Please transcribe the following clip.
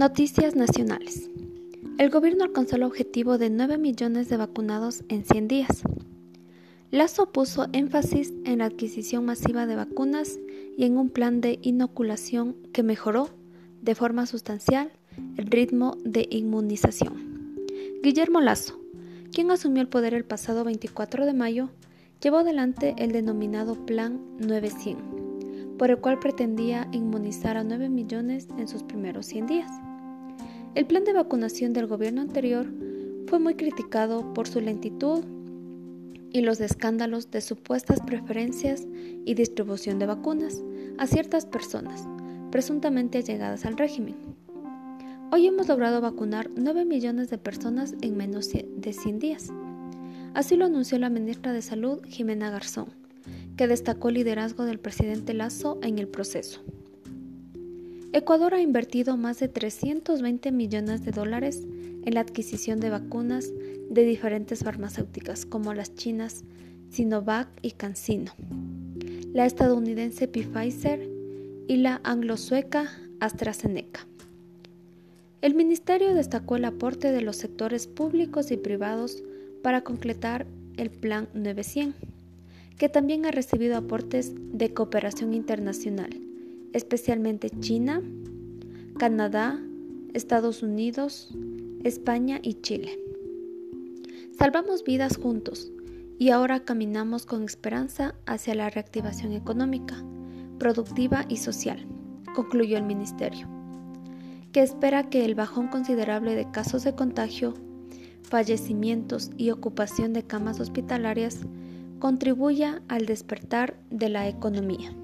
Noticias nacionales. El gobierno alcanzó el objetivo de 9 millones de vacunados en 100 días. Lazo puso énfasis en la adquisición masiva de vacunas y en un plan de inoculación que mejoró de forma sustancial el ritmo de inmunización. Guillermo Lazo, quien asumió el poder el pasado 24 de mayo, llevó adelante el denominado Plan 900 por el cual pretendía inmunizar a 9 millones en sus primeros 100 días. El plan de vacunación del gobierno anterior fue muy criticado por su lentitud y los escándalos de supuestas preferencias y distribución de vacunas a ciertas personas, presuntamente allegadas al régimen. Hoy hemos logrado vacunar 9 millones de personas en menos de 100 días. Así lo anunció la ministra de Salud, Jimena Garzón que destacó el liderazgo del presidente Lazo en el proceso. Ecuador ha invertido más de 320 millones de dólares en la adquisición de vacunas de diferentes farmacéuticas como las chinas Sinovac y CanSino, la estadounidense Pfizer y la anglo-sueca AstraZeneca. El ministerio destacó el aporte de los sectores públicos y privados para completar el Plan 900 que también ha recibido aportes de cooperación internacional, especialmente China, Canadá, Estados Unidos, España y Chile. Salvamos vidas juntos y ahora caminamos con esperanza hacia la reactivación económica, productiva y social, concluyó el Ministerio, que espera que el bajón considerable de casos de contagio, fallecimientos y ocupación de camas hospitalarias contribuya al despertar de la economía.